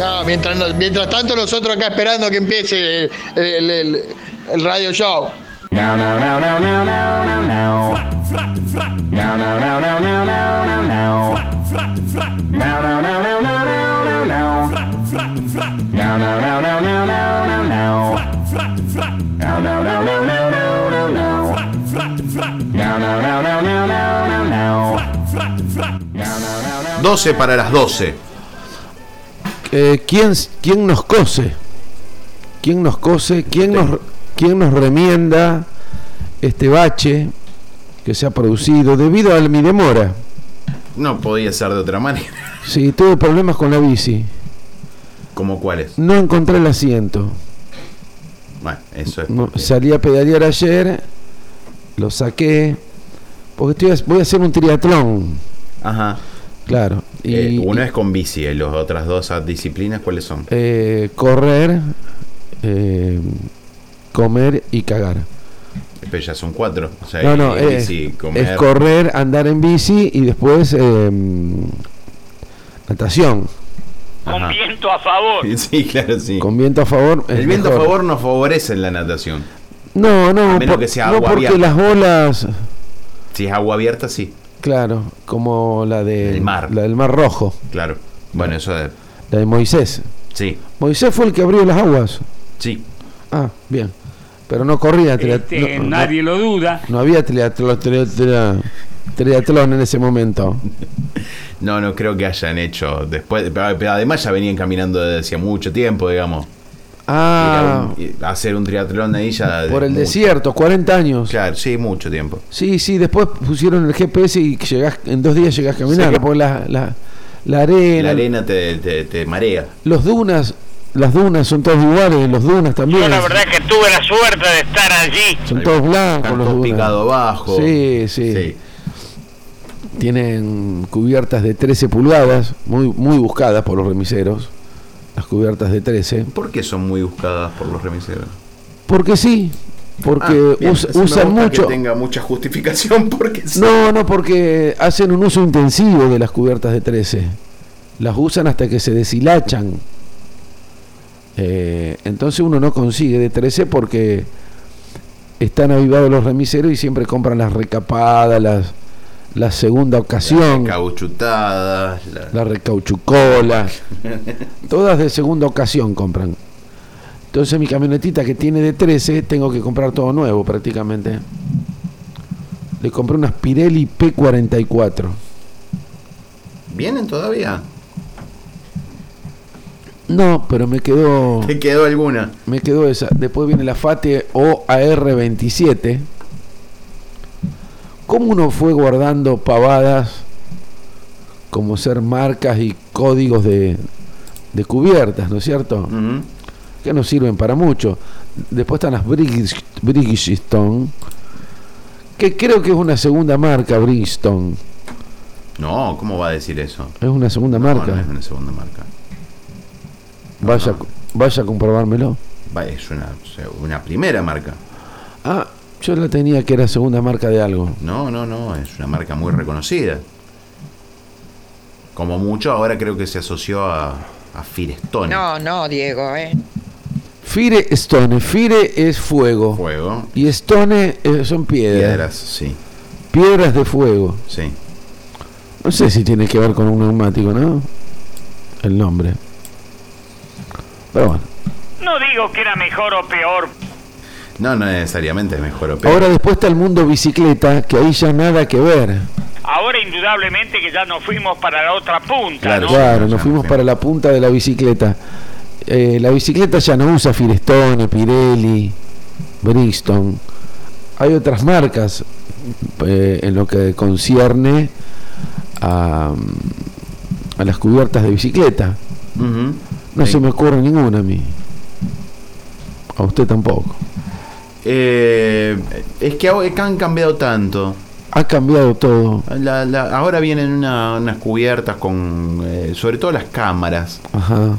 No, mientras, no- tanto nosotros acá esperando que empiece el, radio show. 12 para las 12. Eh, ¿quién, ¿Quién nos cose? ¿Quién nos cose? ¿Quién nos, ¿Quién nos remienda este bache que se ha producido debido a mi demora? No podía ser de otra manera. Sí, tuve problemas con la bici. ¿Como cuáles? No encontré el asiento. Bueno, eso es. No, salí a pedalear ayer, lo saqué, porque estoy, voy a hacer un triatlón, Ajá. claro. Y Eh, uno es con bici, ¿y las otras dos disciplinas cuáles son? eh, correr, eh, comer y cagar. Pero ya son cuatro. O sea, No, no, y- es, bici, comer. es correr, andar en bici y después eh, natación. Ajá. viento a favor. Sí, claro, sí. Con viento a favor. El viento a favor no favorece en la natación. No, no, A menos por- que sea no agua porque abierta. las olas, Si es agua abierta, sí, claro, como la de El mar. la del Mar Rojo, claro. Bueno, eso es. la de Moisés. Sí, Moisés fue el que abrió las aguas. sí. Ah, bien. Pero no corría Este, no, no- nadie lo duda. no había triatlo- tri- tri- triatlón en ese momento. No, no creo que hayan hecho después. Pero, pero además ya venían caminando desde hacía mucho tiempo, digamos. Ah, a hacer un triatlón ahí ya. de por el mucho- desierto, 40 años. Claro, sí, mucho tiempo. Sí, sí, después pusieron el GPS y llegás, en dos días llegás caminando. Sí. Porque la, la, la arena, La arena te, te, te marea. los dunas, las dunas son todas iguales, los dunas también. Yo la verdad que tuve la suerte de estar allí. Son todos blancos los dunas. picado abajo. Sí, sí. Tienen cubiertas de 13 pulgadas, muy, muy buscadas por los remiseros. Las cubiertas de 13. ¿Por qué son muy buscadas por los remiseros? Porque sí, porque Ah, bien, us- usan mucho. Que tenga mucha justificación porque sí. No, no, porque hacen un uso intensivo de las cubiertas de 13. Las usan hasta que se deshilachan. Eh, entonces uno no consigue de 13 porque están avivados los remiseros y siempre compran las recapadas, las, la segunda ocasión, Cauchutadas. la- la recauchucola, todas de segunda ocasión compran. Entonces mi camionetita que tiene de 13 tengo que comprar todo nuevo prácticamente. Le compré unas Pirelli P44. ¿Vienen todavía? No, pero me quedó ¿Te quedó alguna? me quedó esa. Después viene la Fate OAR27. ¿Cómo uno fue guardando pavadas como ser marcas y códigos de, de cubiertas, ¿no es cierto? Que no sirven para mucho. Después están las Bridgestone, que creo que es una segunda marca, Bridgestone. No, ¿cómo va a decir eso? Es una segunda No, marca. No, es una segunda marca. vaya, no. vaya a comprobármelo. Es una, una primera marca. Ah, yo la tenía que era segunda marca de algo. No, no, no, es una marca muy reconocida. Como mucho, ahora creo que se asoció a, a Firestone. No, no, Diego, ¿eh? Fire Stone. Fire es fuego. Fuego. Y Stone eh, son piedras. Piedras, sí, Piedras de fuego. sí. No sé si tiene que ver con un neumático, ¿no? El nombre. Pero bueno. No digo que era mejor o peor. No, no necesariamente es mejor o peor. Ahora después está el mundo bicicleta, que ahí ya nada que ver. Ahora indudablemente que ya nos fuimos para la otra punta, Claro, ¿no? Claro, nos fuimos para la punta de la bicicleta. Eh, la bicicleta ya no usa Firestone, Pirelli, Brixton. Hay otras marcas eh, en lo que concierne a, a las cubiertas de bicicleta. Ujú. No Sí. se me ocurre ninguna a mí. A usted tampoco. Eh, es que han cambiado tanto. Ha cambiado todo. La- la- ahora vienen una- unas cubiertas con, eh, sobre todo las cámaras. Ajá.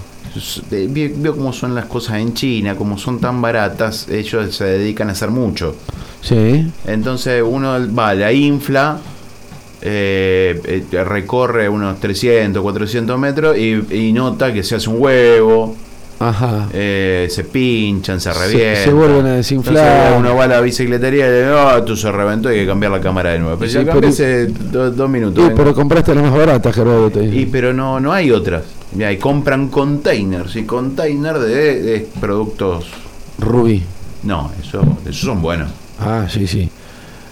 Veo cómo son las cosas en China, como son tan baratas, ellos se dedican a hacer mucho. Sí. Entonces uno va, la infla eh, eh, recorre unos 300, 400 metros y, y nota que se hace un huevo, Ajá. eh, se pinchan, se revientan. se vuelven a desinflar. Entonces, uno va a la bicicletería y le dice, oh, tú se reventó, hay que cambiar la cámara de nuevo. Pero Sí, ya pero- hace dos minutos. Sí, pero compraste la más barata, Gerardo. Y pero no, no hay otras. Mira, y compran containers y containers de, de productos. Rubí. No, eso, esos son buenos. Ah, sí, sí.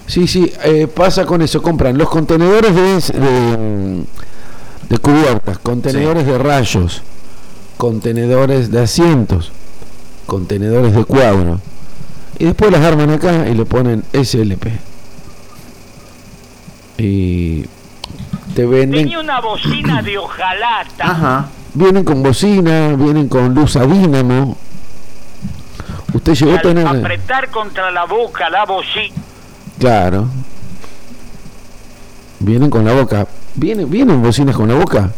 Sí, sí, eh, pasa con eso. Compran los contenedores de, de, de cubiertas, contenedores de rayos, contenedores de asientos, contenedores de cuadro. Y después las arman acá y le ponen SLP. Y te venden. Tenía una bocina de hojalata. Ajá. Vienen con bocina, vienen con luz a dínamo. Usted llegó a Al tener. apretar contra la boca la bocina. Claro. Vienen con la boca. ¿Vienen, vienen bocinas con la boca?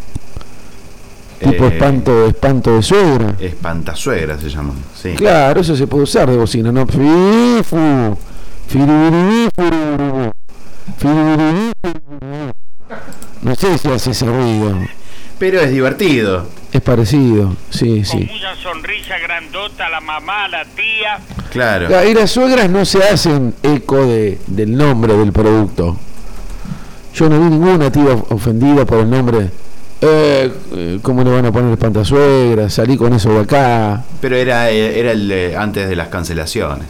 Tipo Eh, espanto, espanto de suegra. Espantasuegra se llama. Sí. Claro, eso se puede usar de bocina, ¿no? No sé si hace ese ruido. Pero es divertido. Es parecido, sí, sí. Con una sonrisa grandota, la mamá, la tía. Claro. Claro, Y las suegras no se hacen eco de, del nombre del producto. Yo no vi ninguna tía ofendida por el nombre. Eh, eh, ¿Cómo le van a poner espantasuegra? Salí con eso de acá. Pero era, eh, era el de- antes de las cancelaciones.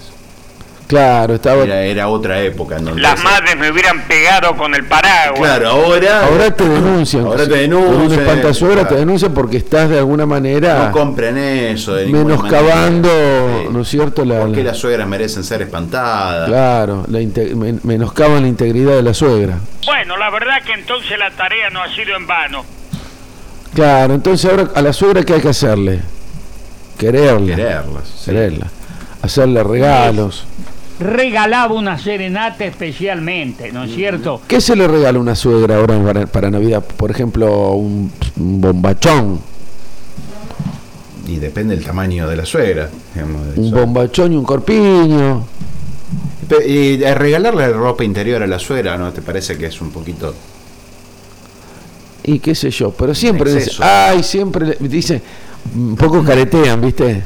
Claro, estaba. Era, era otra época en donde. Las se- madres me hubieran pegado con el paraguas. Claro, ahora. Ahora te denuncian. Ahora te denuncian, una espantasuegra claro. te denuncian porque estás de alguna manera No compren eso. De ninguna menoscabando, manera. ¿no es cierto? La, Porque la- las suegras merecen ser espantadas. claro, la men- menoscaban la integridad de la suegra. Bueno, la verdad que entonces la tarea no ha sido en vano. Claro, entonces ahora a la suegra, ¿qué hay que hacerle? Quererla. Quererlas. sí. Quererla. Hacerle regalos. regalaba una serenata especialmente, ¿no es cierto? ¿Qué se le regala a una suegra ahora para, para Navidad? Por ejemplo, un, un bombachón. Y depende del tamaño de la suegra. digamos, de Un eso. bombachón y un corpiño. Y eh, regalarle ropa interior a la suegra, ¿no? ¿Te parece que es un poquito.? Y qué sé yo. Pero siempre dicen, ay, siempre le- dicen, un poco caretean, ¿viste?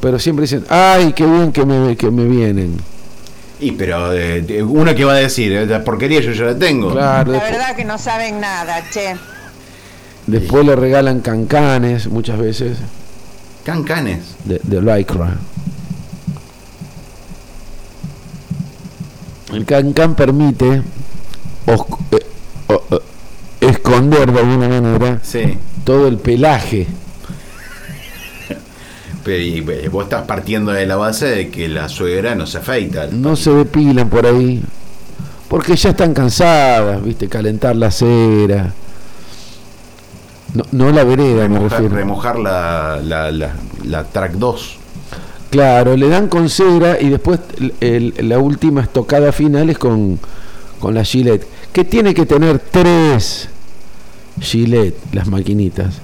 Pero siempre dicen, ay, qué bien que me, que me vienen. Y pero eh, uno que va a decir, eh, la porquería yo ya la tengo. Claro, La después, verdad que no saben nada, che. después le regalan cancanes muchas veces Cancanes. de, de lycra. El cancán permite os- eh, esconder de alguna manera Sí. todo el pelaje. Pero y, eh, vos estás partiendo de la base de que la suegra no se afeita. No se depilan por ahí. Porque ya están cansadas, ¿viste? Calentar la cera. No, no la vereda, me refiero. remojar la, la, la, la track 2. Claro, le dan con cera y después el- el- la última estocada final es con, con la Gillette. Que tiene que tener tres Gillette, las maquinitas.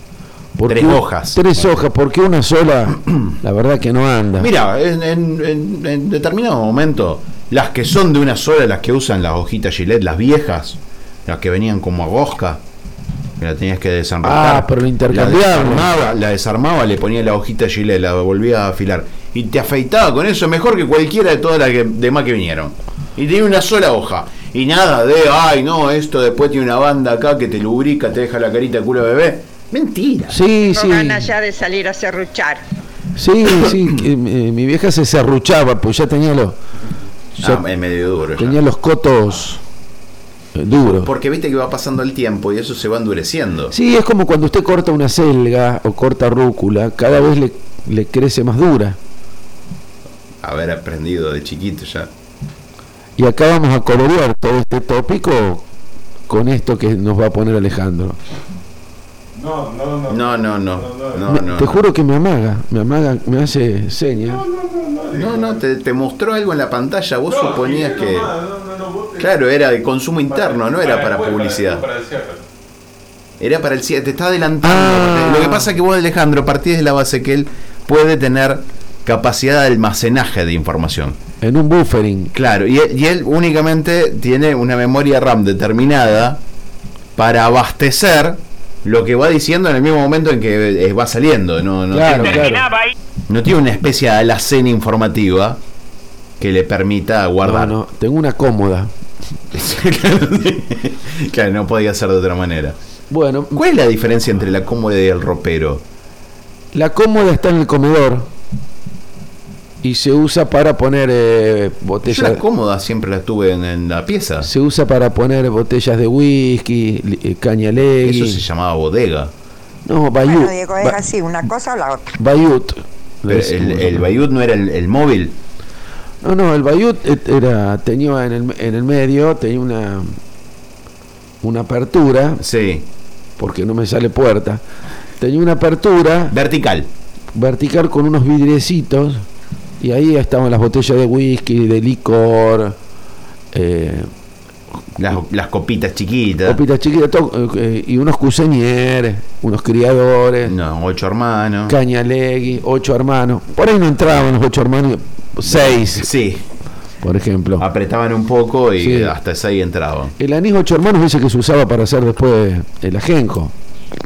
Tres hojas. Tres hojas, porque una sola, la verdad que no anda. Mira, en, en- en- determinado momento, las que son de una sola, las que usan las hojitas Gillette, las viejas, las que venían como a gosca, que la tenías que desenroscar. Ah, pero lo La intercambiaban. desarmaba, la desarmaba, le ponía la hojita Gillette, la volvía a afilar. Y te afeitaba con eso mejor que cualquiera de todas las que, demás que vinieron. Y tenía una sola hoja. Y nada de, ay, no, esto después tiene una banda acá que te lubrica, te deja la carita de culo de bebé. Mentira. Sí, No sí. ganas ya de salir a serruchar. Sí, sí, eh, mi vieja se serruchaba, pues ya tenía los, ya Ah, es medio duro. ya. tenía los cotos eh, duros. Porque viste que va pasando el tiempo y eso se va endureciendo. Sí, es como cuando usted corta una selga o corta rúcula, cada vez le, le crece más dura. Haber aprendido de chiquito ya. Y acá vamos a colorear todo este tópico con esto que nos va a poner Alejandro. No, no, no. No, no, no. No, Me- no. te juro que me amaga, me amaga, me hace señas. No, no, te, te mostró algo en la pantalla. Vos No, suponías sí, que. no, no, no, no, vos te- Claro, era de consumo interno, no era para después, publicidad. para el cierre. Era para el cierre. Te está adelantando. Ah. Lo que pasa es que vos, Alejandro, partís de la base que él puede tener capacidad de almacenaje de información. en un buffering. Claro, y él, y él únicamente tiene una memoria RAM determinada para abastecer lo que va diciendo en el mismo momento en que eh, va saliendo. No, no, Claro, tiene, claro. No tiene una especie de alacena informativa que le permita guardar. No, no, tengo una cómoda. claro, no podía ser de otra manera. Bueno, ¿Cuál es la diferencia entre la cómoda y el ropero? la cómoda está en el comedor y se usa para poner eh, Yo botellas. la cómoda siempre la tuve en, en la pieza. Se usa para poner botellas de whisky, eh, caña Eso se llamaba bodega. No, bayut. Bueno, Diego, es ba- así, una cosa o la otra. bayut. Pero el, el. Bayut no era el, el móvil. No, no, el bayut et- era tenía en el, en el medio tenía una una apertura Sí. porque no me sale puerta. Tenía una apertura Vertical. vertical con unos vidriecitos y ahí estaban las botellas de whisky, de licor, eh, Las, las copitas chiquitas. copitas chiquitas todo, eh, y unos cuseñeres, unos criadores, No, ocho hermanos. cañalegui, ocho hermanos. Por ahí no entraban los ocho hermanos, seis, Sí. por ejemplo. Apretaban un poco y Sí. hasta seis entraban. El anís ocho hermanos ese que se usaba para hacer después el ajenjo.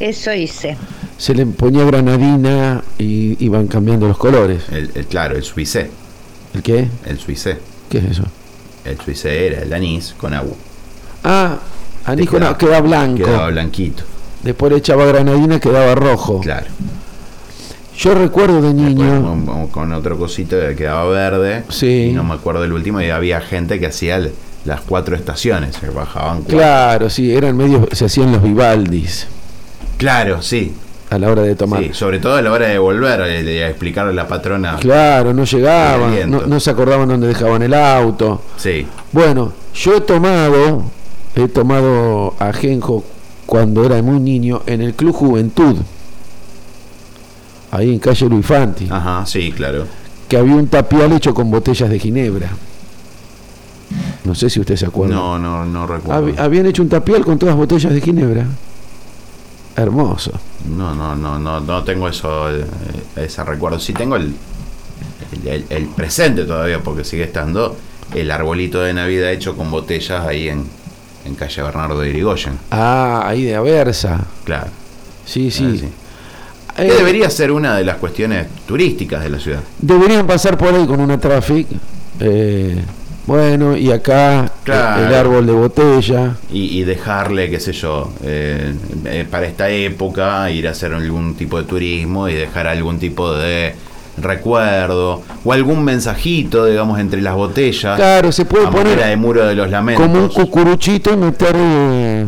Eso hice. Se le ponía granadina y iban cambiando los colores. El, el- claro, el suicé. ¿El qué? El suicé. ¿Qué es eso? El suicé era el anís con agua. Ah, anís con Quedaba- queda blanco. Quedaba blanquito. Después le echaba granadina, quedaba rojo. Claro. Yo recuerdo de Después niño. con, con otro cosito que quedaba verde. Sí. Y no me acuerdo del último. Y había gente que hacía el- las cuatro estaciones. Se bajaban cuatro. Claro, sí, eran medios, se hacían los Vivaldis Claro, sí. A la hora de tomar. Sí, sobre todo a la hora de volver, de, de explicarle a la patrona. Claro, no llegaban, no, no se acordaban dónde dejaban el auto. Sí. Bueno, yo he tomado, he tomado ajenjo cuando era muy niño en el Club Juventud, ahí en calle Luis Fanti, Ajá, sí, claro. que había un tapial hecho con botellas de ginebra. No sé si usted se acuerda. No, no, no recuerdo. Hab- habían hecho un tapial con todas botellas de ginebra. Hermoso. No, no, no, no, no tengo eso, eh, ese recuerdo. Sí tengo el, el, presente todavía, porque sigue estando el arbolito de Navidad hecho con botellas ahí en, en calle Bernardo de Irigoyen. Ah, ahí de Aversa. Claro. Sí, Ah, sí. sí. Eh, debería ser una de las cuestiones turísticas de la ciudad. Deberían pasar por ahí con una traffic. eh, bueno, y acá Claro. el, árbol de botella. Y, y dejarle, qué sé yo, eh, eh, para esta época ir a hacer algún tipo de turismo y dejar algún tipo de recuerdo o algún mensajito, digamos, entre las botellas. Claro, se puede a poner de muro de los lamentos. como un cucuruchito y meter. eh,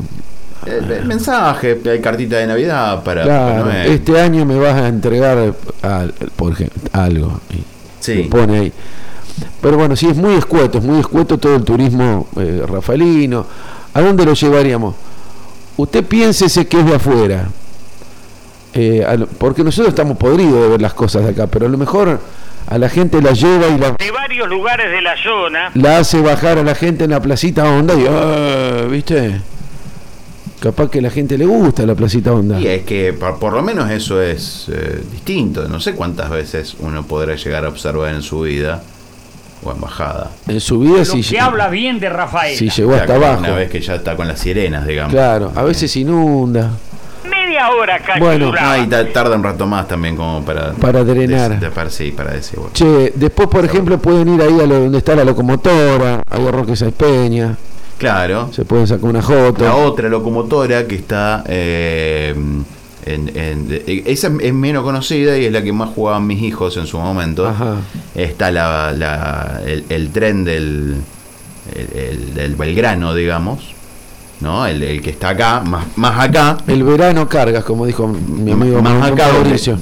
Eh, mensaje, hay cartita de Navidad para claro, Noel. este año me vas a entregar por ejemplo, algo. Y Sí. pone ahí. Pero bueno, sí, es muy escueto, es muy escueto todo el turismo eh, rafaelino. ¿A dónde lo llevaríamos? Usted piénsese que es de afuera. Eh, lo- porque nosotros estamos podridos de ver las cosas de acá, pero a lo mejor a la gente la lleva y la, De varios lugares de la zona, la hace bajar a la gente en la placita onda y, "Ah", ¿viste? Capaz que a la gente le gusta la placita onda. Y es que por, por lo menos eso es eh, distinto. No sé cuántas veces uno podrá llegar a observar en su vida o en bajada. En su vida sí, que habla bien de Rafael. sí llegó hasta abajo. Una vez que ya está con las sirenas, digamos. Claro, a veces inunda. media hora casi Bueno. Ah, y ta- tarda un rato más también como para... Para drenar. des- para, sí, para decir, bueno. Che, después por ejemplo pueden ir ahí a lo, donde está la locomotora, ahí a Roque Sáenz Peña, Claro. se pueden sacar una foto. La otra locomotora que está... eh, en, en- eh, esa es menos conocida y es la que más jugaban mis hijos en su momento. Ajá. Está la, la- el, el tren del, el, el- del Belgrano, digamos. ¿no? El, el que está acá, más, más acá. El verano cargas, como dijo mi amigo más acá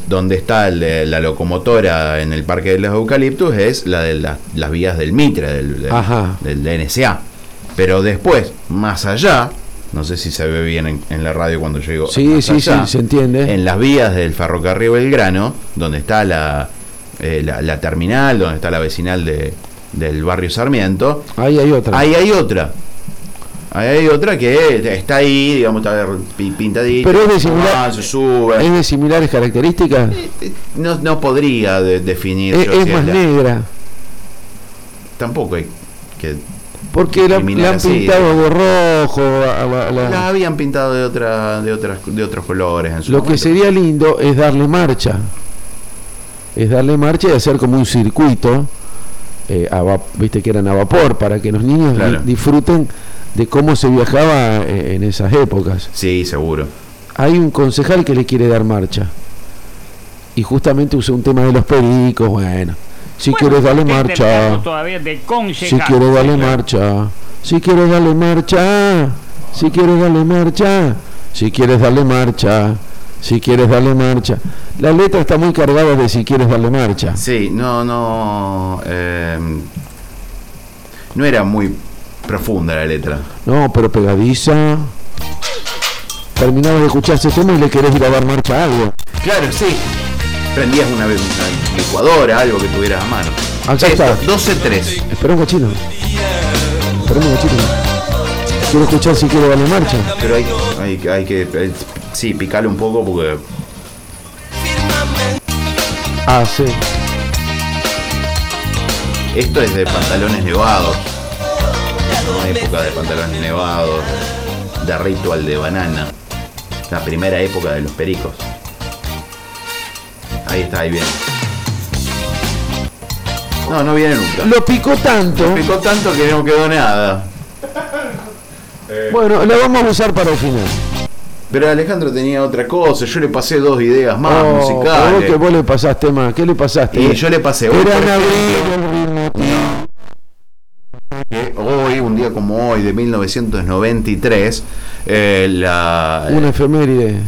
donde, está el la locomotora en el Parque de los Eucaliptus es la de la- las vías del Mitre, del, del, del DNCA. Pero después, más allá, no sé si se ve bien en, en la radio cuando digo. Sí, sí, sí, se entiende. En las vías del ferrocarril Belgrano, donde está la, eh, la, la terminal, donde está la vecinal de, del barrio Sarmiento, Ahí hay otra. ahí hay otra. Ahí hay otra que está ahí, digamos, está pi- pintadita. Pero es de similar- ah, se sube. ¿Es de similares características? No, no podría de- definir. Es, más la- negra. tampoco hay que Porque la, la han pintado de rojo. a- la- habían pintado de otra de otras de otros colores en su Lo que sería lindo es darle marcha. Es darle marcha y hacer como un circuito. eh, a Viste que eran a vapor para que los niños di- disfruten de cómo se viajaba eh, en esas épocas. Sí, seguro. Hay un concejal que le quiere dar marcha. Y justamente usó un tema de los pericos. Bueno, si Bueno, quieres darle usted marcha. tendrá Todavía de Si quieres claro. marcha, si quieres darle marcha, si quieres darle marcha, si quieres darle marcha, si quieres darle marcha. La letra está muy cargada de si quieres darle marcha. Sí, no, no. eh, no era muy profunda la letra. No, pero pegadiza. Terminabas de escuchar ese tema y le querés dar marcha a algo. Claro, sí. Prendías una, vez una licuadora, algo que tuvieras a mano. Acá Esto, está. 12-3. Espera un cachito. Espera un cachito. Quiero escuchar si quiero darle marcha. Pero hay, hay, que- hay que. eh, sí, picarle un poco porque. Ah, sí. Esto es de pantalones nevados. Una época de pantalones nevados. De ritual de banana. La primera época de los pericos. Ahí está, ahí viene. No, no viene nunca. Lo picó tanto. Picó tanto que no quedó nada. Bueno, la vamos a usar para el final. Pero Alejandro tenía otra cosa. Yo le pasé dos ideas más Oh, pero vos musicales. que vos le pasaste más. ¿Qué le pasaste? Y yo le pasé hoy, Era abril el ritmo. que hoy, un día como hoy, de 1993, eh, la. Una efeméride.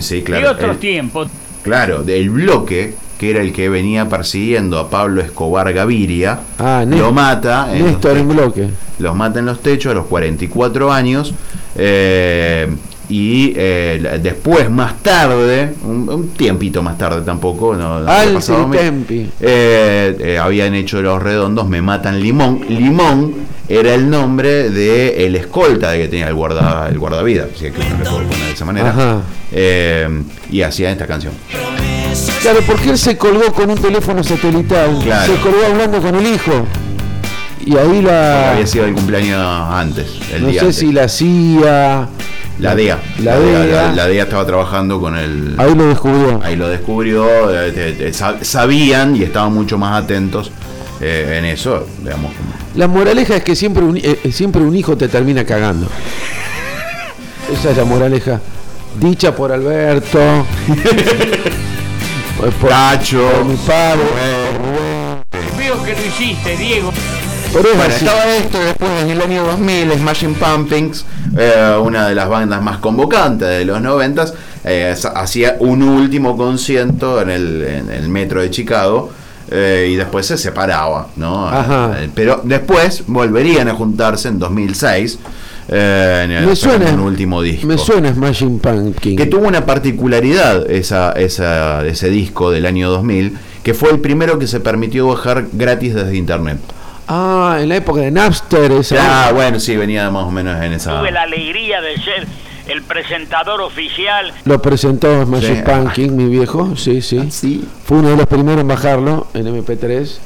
sí, Y claro. otros el- tiempos. Claro, del bloque, que era el que venía persiguiendo a Pablo Escobar Gaviria, Ah, lo mata. en Néstor en bloque. los mata en los techos a los 44 años. eh, y eh, después, más tarde, un, un tiempito más tarde tampoco, no, no Alce pasado eh, eh, habían hecho los redondos, me matan Limón. Limón era el nombre de el escolta de que tenía el guarda el guardavidas, si es que uno le puedo poner de esa manera. Eh, y hacía esta canción. Claro, porque él se colgó con un teléfono satelital. Claro. Se colgó hablando con el hijo. Y ahí la. había sido el cumpleaños antes, el No día sé antes. si la CIA. La DEA. La DEA. La, la DEA estaba trabajando con el. Ahí lo descubrió. Ahí lo descubrió, eh, eh, eh, sab- sabían y estaban mucho más atentos eh, en eso, digamos. La moraleja es que siempre un, eh, eh, siempre un hijo te termina cagando. Esa es la moraleja. Dicha por Alberto. por, por- Tacho. por mi padre. Veo que lo hiciste, Diego. Pero es Bueno, estaba esto después en el año 2000 Smashing Pumpkins, eh, una de las bandas más convocantes de los 90, eh, hacía un último concierto en el, en el metro de Chicago eh, y después se separaba, ¿no? Ajá. Eh, pero después volverían a juntarse en 2006 eh, en el Me suena. un último disco. Me suena Smashing Pumpkin. Que tuvo una particularidad esa, esa, ese disco del año 2000, que fue el primero que se permitió bajar gratis desde internet. Ah, en la época de Napster. Esa Ah, bueno, sí, venía más o menos en esa. Tuve la alegría de ser el presentador oficial. Lo presentó Smashing Sí. Pumpkin, mi viejo. Sí, sí. Sí. Fue uno de los primeros en bajarlo en MP3.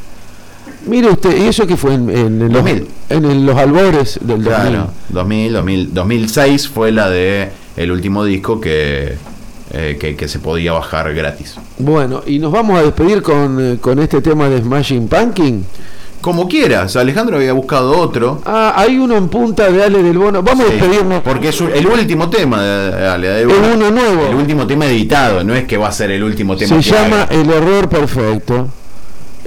Mire usted, ¿y eso qué fue en, en los, 2000. en el- los albores del 2000? Claro, 2000, 2000, 2006 fue la de el último disco que, eh, que, que se podía bajar gratis. Bueno, y nos vamos a despedir con, eh, con este tema de Smashing Pumpkin. Como quieras, Alejandro había buscado otro. Ah, hay uno en punta de Ale del Bono. Vamos a despedirnos. Porque es el último tema de, Ale, de Es Bono. uno nuevo. El último tema editado, no es que va a ser el último tema Se que llama haga. El Error Perfecto.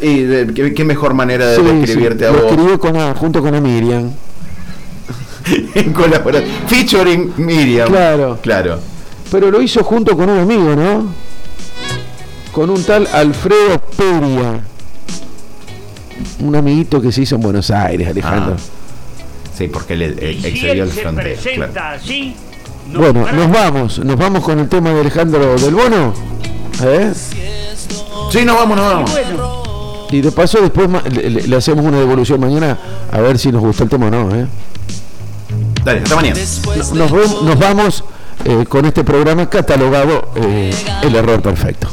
Y de- ¿qué, qué mejor manera de Sí, describirte sí, a lo vos escribió con, a- junto con a Miriam. en colaboración. Featuring Miriam. Claro. Claro. Pero lo hizo junto con un amigo, ¿no? Con un tal Alfredo Peria. Un amiguito que se hizo en Buenos Aires, Alejandro. Ah, Sí, porque él eh, Y excedió el frontera. presenta claro. así, no bueno, para- nos vamos. Nos vamos con el tema de Alejandro del Bono. ¿Eh? Sí, nos vamos, nos vamos. Y de paso después ma- le, le- le hacemos una devolución mañana a ver si nos gustó el tema o no. ¿eh? Dale, hasta mañana. Nos vamos eh, con este programa catalogado eh, El Error Perfecto.